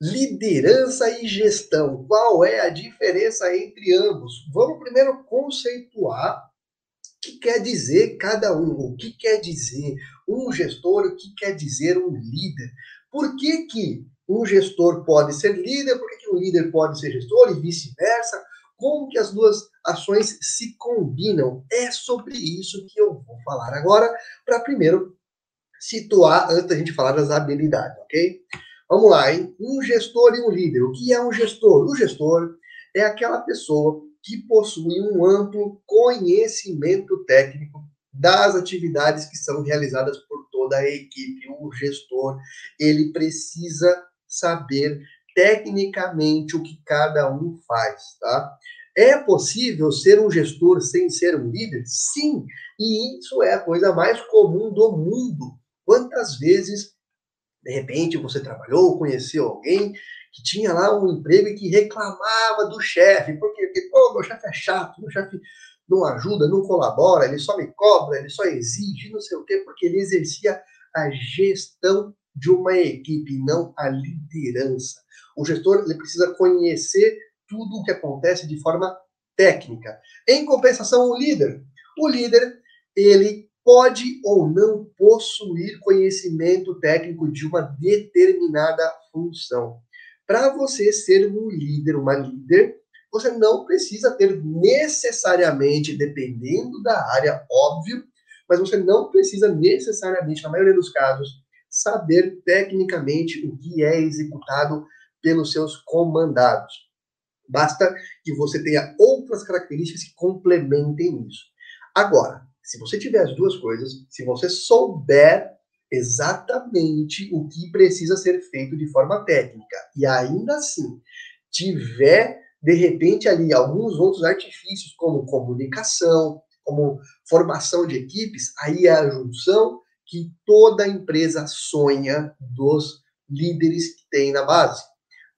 liderança e gestão. Qual é a diferença entre ambos? Vamos primeiro conceituar o que quer dizer cada um, o que quer dizer um gestor, o que quer dizer um líder. Por que, que um gestor pode ser líder, por que, que um líder pode ser gestor e vice-versa? Como que as duas ações se combinam? É sobre isso que eu vou falar agora, para primeiro situar, antes da gente falar das habilidades, ok? Vamos lá, hein? Um gestor e um líder. O que é um gestor? O gestor é aquela pessoa que possui um amplo conhecimento técnico das atividades que são realizadas por toda a equipe. O gestor, ele precisa saber tecnicamente o que cada um faz, tá? É possível ser um gestor sem ser um líder? Sim, e isso é a coisa mais comum do mundo. Quantas vezes de repente você trabalhou, conheceu alguém que tinha lá um emprego e que reclamava do chefe, porque, pô, meu chefe é chato, meu chefe não ajuda, não colabora, ele só me cobra, ele só exige, não sei o quê, porque ele exercia a gestão de uma equipe, não a liderança. O gestor ele precisa conhecer tudo o que acontece de forma técnica. Em compensação, o líder, o líder ele pode ou não possuir conhecimento técnico de uma determinada função. Para você ser um líder, uma líder, você não precisa ter necessariamente, dependendo da área, óbvio, mas você não precisa necessariamente, na maioria dos casos, saber tecnicamente o que é executado pelos seus comandados. Basta que você tenha outras características que complementem isso. Agora, se você tiver as duas coisas, se você souber exatamente o que precisa ser feito de forma técnica e ainda assim tiver de repente ali alguns outros artifícios como comunicação, como formação de equipes, aí é a junção que toda empresa sonha dos líderes que tem na base.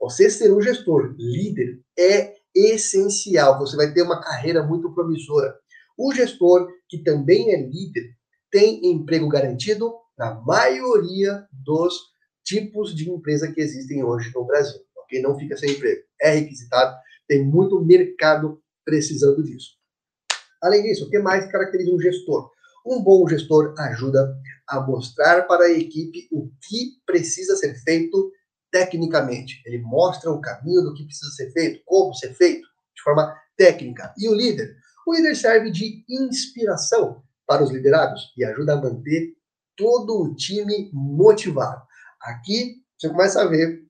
Você ser um gestor líder é essencial. Você vai ter uma carreira muito promissora. O gestor, que também é líder, tem emprego garantido na maioria dos tipos de empresa que existem hoje no Brasil. Ok? Não fica sem emprego. É requisitado, tem muito mercado precisando disso. Além disso, o que mais caracteriza um gestor? Um bom gestor ajuda a mostrar para a equipe o que precisa ser feito tecnicamente. Ele mostra o caminho do que precisa ser feito, como ser feito, de forma técnica. E o líder o líder serve de inspiração para os liderados e ajuda a manter todo o time motivado. Aqui você começa a ver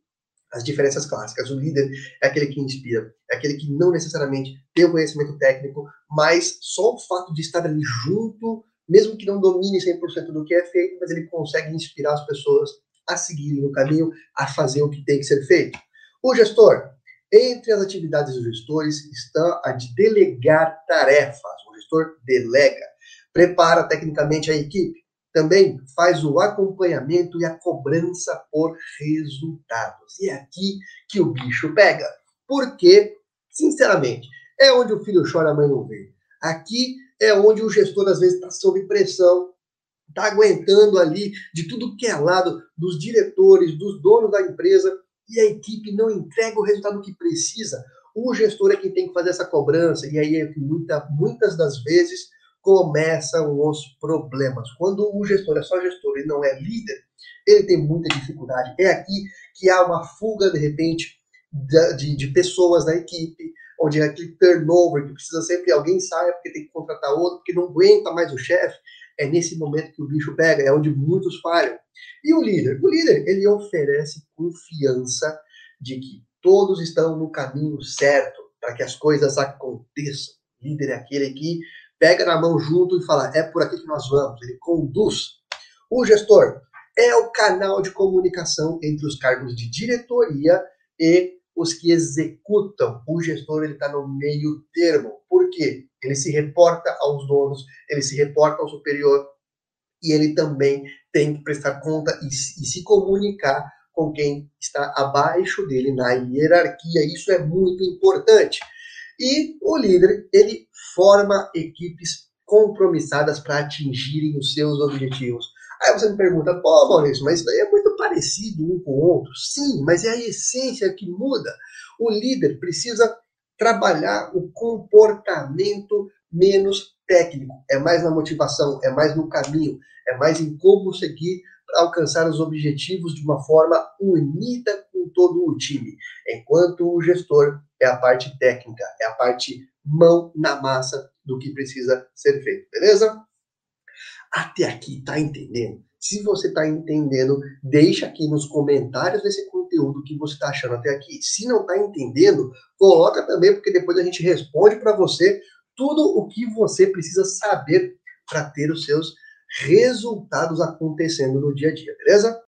as diferenças clássicas. O líder é aquele que inspira, é aquele que não necessariamente tem o conhecimento técnico, mas só o fato de estar ali junto, mesmo que não domine 100% do que é feito, mas ele consegue inspirar as pessoas a seguirem o caminho, a fazer o que tem que ser feito. O gestor entre as atividades dos gestores está a de delegar tarefas. O gestor delega, prepara tecnicamente a equipe, também faz o acompanhamento e a cobrança por resultados. E é aqui que o bicho pega. Porque, sinceramente, é onde o filho chora, a mãe não vê. Aqui é onde o gestor, às vezes, está sob pressão, está aguentando ali de tudo que é lado, dos diretores, dos donos da empresa, e a equipe não entrega o resultado que precisa, o gestor é quem tem que fazer essa cobrança, e aí é muita, muitas das vezes começam os problemas. Quando o gestor é só gestor e não é líder, ele tem muita dificuldade. É aqui que há uma fuga, de repente, de, de pessoas na equipe, onde é aquele turnover, que precisa sempre alguém saia porque tem que contratar outro, porque não aguenta mais o chefe. É nesse momento que o bicho pega, é onde muitos falham. E o líder? O líder, ele oferece confiança de que todos estão no caminho certo para que as coisas aconteçam. O líder é aquele que pega na mão junto e fala: é por aqui que nós vamos. Ele conduz. O gestor é o canal de comunicação entre os cargos de diretoria e os que executam. O gestor ele está no meio termo. Por quê? Ele se reporta aos donos, ele se reporta ao superior e ele também tem que prestar conta e, e se comunicar com quem está abaixo dele na hierarquia. Isso é muito importante. E o líder, ele forma equipes compromissadas para atingirem os seus objetivos. Aí você me pergunta, pô, Maurício, mas isso daí é muito parecido um com o outro, sim, mas é a essência que muda. O líder precisa trabalhar o comportamento menos técnico, é mais na motivação, é mais no caminho, é mais em como seguir para alcançar os objetivos de uma forma unida com todo o time. Enquanto o gestor é a parte técnica, é a parte mão na massa do que precisa ser feito, beleza? Até aqui, tá entendendo? Se você está entendendo, deixa aqui nos comentários desse conteúdo que você está achando até aqui. Se não está entendendo, coloca também, porque depois a gente responde para você tudo o que você precisa saber para ter os seus resultados acontecendo no dia a dia, beleza?